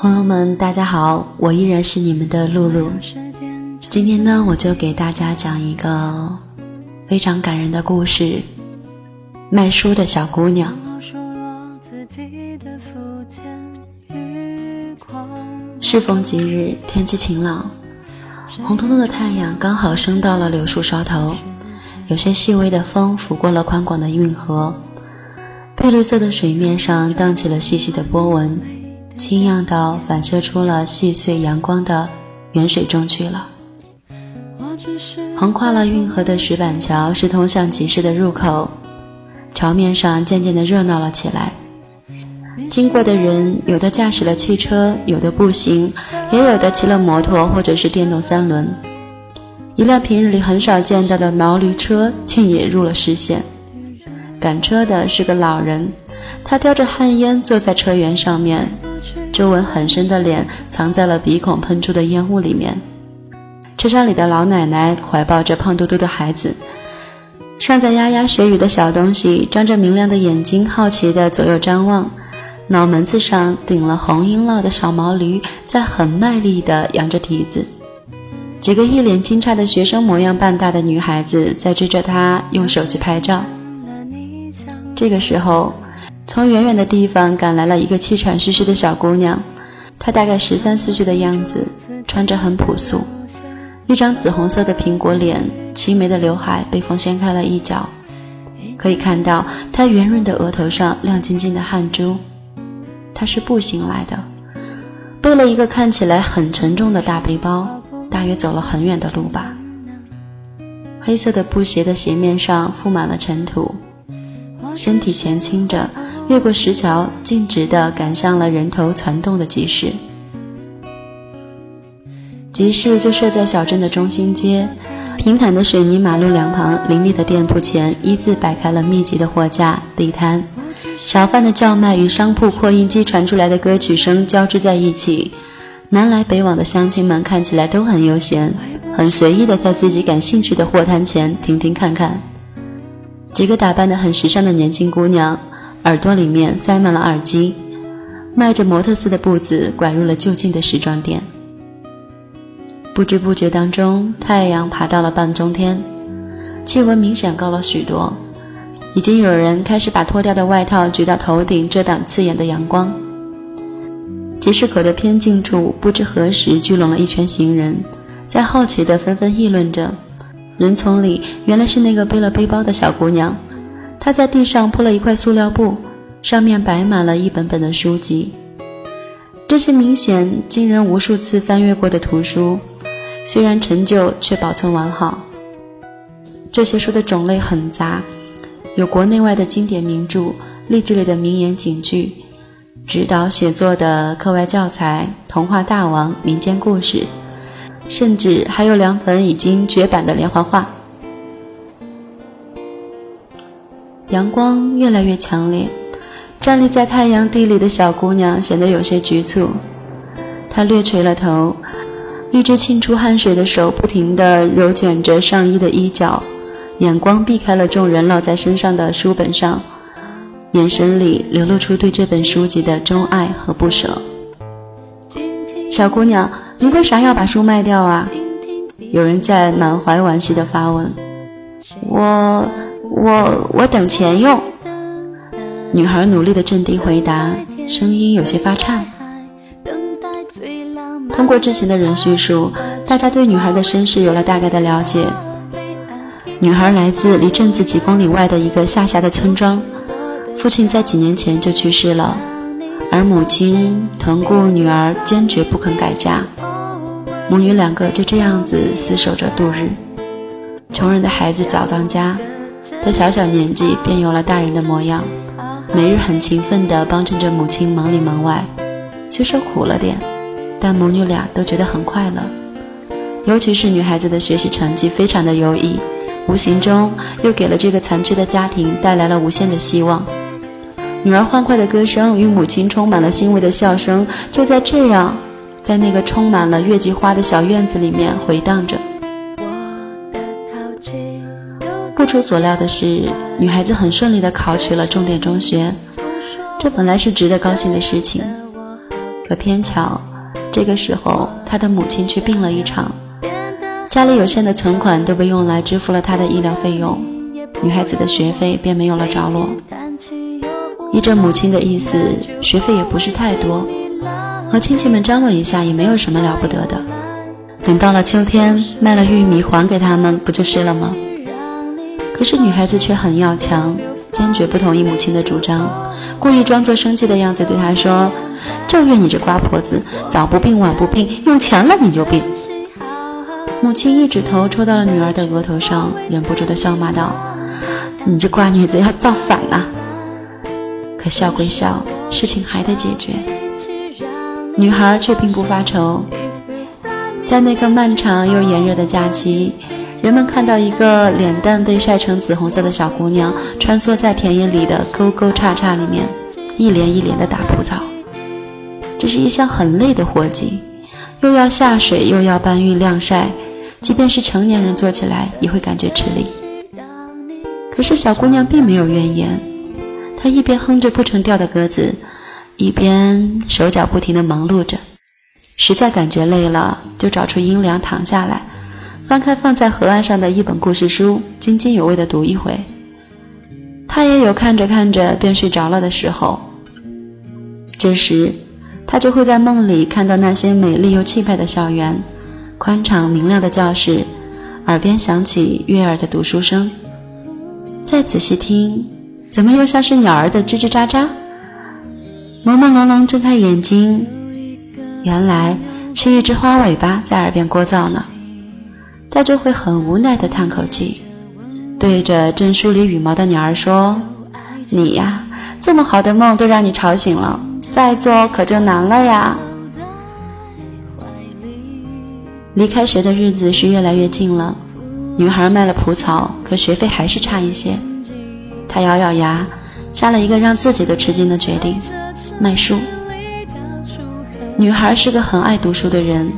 朋友们，大家好，我依然是你们的露露。今天呢，我就给大家讲一个非常感人的故事——卖书的小姑娘。适逢吉日，天气晴朗，红彤彤的太阳刚好升到了柳树梢头，有些细微的风拂过了宽广的运河，碧绿色的水面上荡起了细细的波纹，清漾到反射出了细碎阳光的远水中去了。横跨了运河的石板桥是通向集市的入口，桥面上渐渐的热闹了起来。经过的人，有的驾驶了汽车，有的步行，也有的骑了摩托或者是电动三轮。一辆平日里很少见到的毛驴车竟也入了视线。赶车的是个老人，他叼着旱烟坐在车辕上面，皱纹很深的脸藏在了鼻孔喷出的烟雾里面。车厢里的老奶奶怀抱着胖嘟嘟的孩子，尚在牙牙学语的小东西张着明亮的眼睛，好奇地左右张望。脑门子上顶了红缨烙的小毛驴在很卖力地扬着蹄子，几个一脸惊诧的学生模样半大的女孩子在追着他用手机拍照。这个时候，从远远的地方赶来了一个气喘吁吁的小姑娘，她大概十三四岁的样子，穿着很朴素，一张紫红色的苹果脸，齐眉的刘海被风掀开了一角，可以看到她圆润的额头上亮晶晶的汗珠。她是步行来的，背了一个看起来很沉重的大背包，大约走了很远的路吧。黑色的布鞋的鞋面上覆满了尘土，身体前倾着，越过石桥，径直地赶上了人头攒动的集市。集市就设在小镇的中心街，平坦的水泥马路两旁，林立的店铺前依次摆开了密集的货架、地摊。小贩的叫卖与商铺扩音机传出来的歌曲声交织在一起，南来北往的乡亲们看起来都很悠闲，很随意的在自己感兴趣的货摊前停停看看。几个打扮的很时尚的年轻姑娘，耳朵里面塞满了耳机，迈着模特似的步子拐入了就近的时装店。不知不觉当中，太阳爬到了半中天，气温明显高了许多。已经有人开始把脱掉的外套举到头顶，遮挡刺眼的阳光。集市口的偏近处，不知何时聚拢了一圈行人，在好奇地纷纷议论着。人丛里，原来是那个背了背包的小姑娘。他在地上铺了一块塑料布，上面摆满了一本本的书籍。这些明显经人无数次翻阅过的图书，虽然陈旧，却保存完好。这些书的种类很杂。有国内外的经典名著、励志类的名言警句、指导写作的课外教材、童话大王、民间故事，甚至还有两本已经绝版的连环画。阳光越来越强烈，站立在太阳地里的小姑娘显得有些局促。她略垂了头，一只沁出汗水的手不停地揉卷着上衣的衣角。眼光避开了众人落在身上的书本上，眼神里流露出对这本书籍的钟爱和不舍。小姑娘，你为啥要把书卖掉啊？有人在满怀惋惜地发问。我我我等钱用。女孩努力的镇定回答，声音有些发颤。通过之前的人叙述，大家对女孩的身世有了大概的了解。女孩来自离镇子几公里外的一个下辖的村庄，父亲在几年前就去世了，而母亲疼顾女儿，坚决不肯改嫁，母女两个就这样子厮守着度日。穷人的孩子早当家，他小小年纪便有了大人的模样，每日很勤奋地帮衬着母亲忙里忙外，虽说苦了点，但母女俩都觉得很快乐，尤其是女孩子的学习成绩非常的优异。无形中又给了这个残缺的家庭带来了无限的希望。女儿欢快的歌声与母亲充满了欣慰的笑声，就在这样，在那个充满了月季花的小院子里面回荡着。出所料的是，女孩子很顺利地考取了重点中学，这本来是值得高兴的事情。可偏巧，这个时候她的母亲却病了一场，家里有限的存款都被用来支付了他的医疗费用，女孩子的学费便没有了着落。依着母亲的意思，学费也不是太多，和亲戚们张罗一下也没有什么了不得的。等到了秋天，卖了玉米还给他们，不就是了吗？可是女孩子却很要强，坚决不同意母亲的主张，故意装作生气的样子对他说：“就怨你这瓜婆子，早不病晚不病，用钱了你就病。”母亲一指头抽到了女儿的额头上，忍不住的笑骂道：“你这瓜女子要造反啊！”可笑归笑，事情还得解决。女孩却并不发愁。在那个漫长又炎热的假期，人们看到一个脸蛋被晒成紫红色的小姑娘穿梭在田野里的沟沟叉叉里面，一连一连的打蒲草。这是一项很累的活计，又要下水，又要搬运晾晒，即便是成年人做起来也会感觉吃力。可是小姑娘并没有怨言，她一边哼着不成调的歌子，一边手脚不停地忙碌着。实在感觉累了，就找出阴凉躺下来，翻开放在河岸上的一本故事书，津津有味地读一回。他也有看着看着便睡着了的时候。这时，他就会在梦里看到那些美丽又气派的校园，宽敞明亮的教室，耳边响起悦耳的读书声。再仔细听，怎么又像是鸟儿的吱吱喳喳？朦朦胧胧睁开眼睛。原来是一只花尾巴在耳边聒噪呢，他就会很无奈地叹口气，对着正梳理羽毛的鸟儿说：“你呀，这么好的梦都让你吵醒了，再做可就难了呀。”离开学的日子是越来越近了，女孩卖了蒲草，可学费还是差一些。她咬咬牙，下了一个让自己都吃惊的决定：卖书。女孩是个很爱读书的人，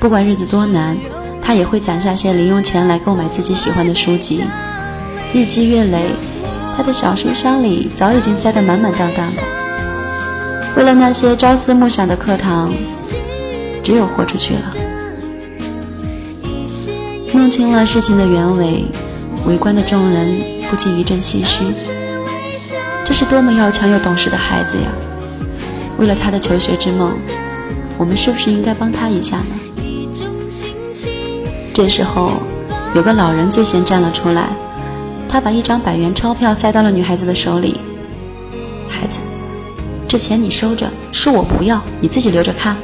不管日子多难，他也会攒下些零用钱来购买自己喜欢的书籍。日积月累，他的小书箱里早已经塞得满满当当的。为了那些朝思暮想的课堂，只有豁出去了。弄清了事情的原委，围观的众人不禁一阵唏嘘。这是多么要强又懂事的孩子呀！为了他的求学之梦。我们是不是应该帮他一下呢？这时候，有个老人最先站了出来，他把一张百元钞票塞到了女孩子的手里。孩子，这钱你收着，是我不要，你自己留着看。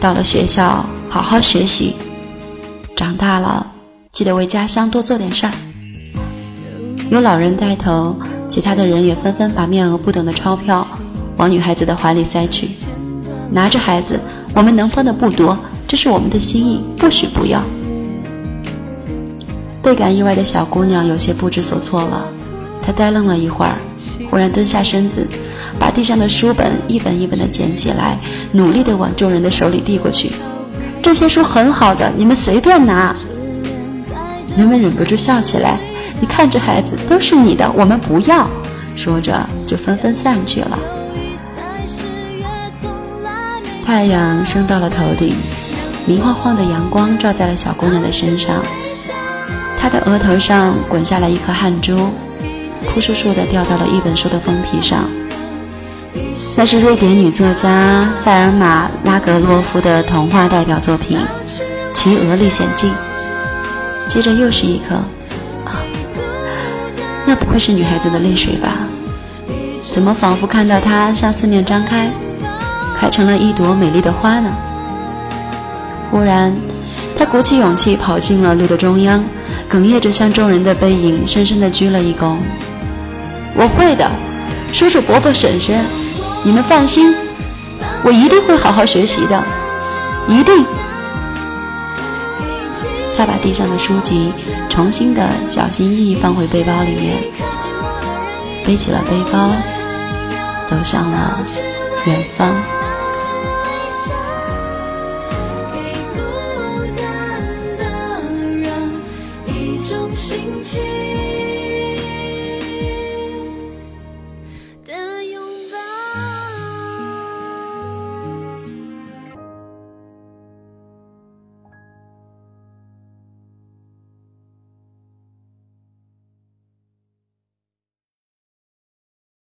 到了学校，好好学习，长大了记得为家乡多做点事儿。有老人带头，其他的人也纷纷把面额不等的钞票往女孩子的怀里塞去。拿着孩子，我们能分的不多，这是我们的心意，不许不要。倍感意外的小姑娘有些不知所措了，她呆愣了一会儿，忽然蹲下身子，把地上的书本一本一本的捡起来，努力的往众人的手里递过去。这些书很好的，你们随便拿。人们忍不住笑起来。你看，这孩子都是你的，我们不要。说着，就纷纷散去了。太阳升到了头顶，明晃晃的阳光照在了小姑娘的身上，她的额头上滚下来一颗汗珠，扑簌簌地掉到了一本书的封皮上。那是瑞典女作家塞尔玛拉格洛夫的童话代表作品《奇鹅历险记》。接着又是一颗，啊，那不会是女孩子的泪水吧？怎么仿佛看到它向四面张开？开成了一朵美丽的花呢。忽然，他鼓起勇气跑进了路的中央，哽咽着向众人的背影深深地鞠了一躬。我会的，叔叔伯伯婶婶，你们放心，我一定会好好学习的，一定。他把地上的书籍重新的小心翼翼放回背包里面，背起了背包，走向了远方。心情。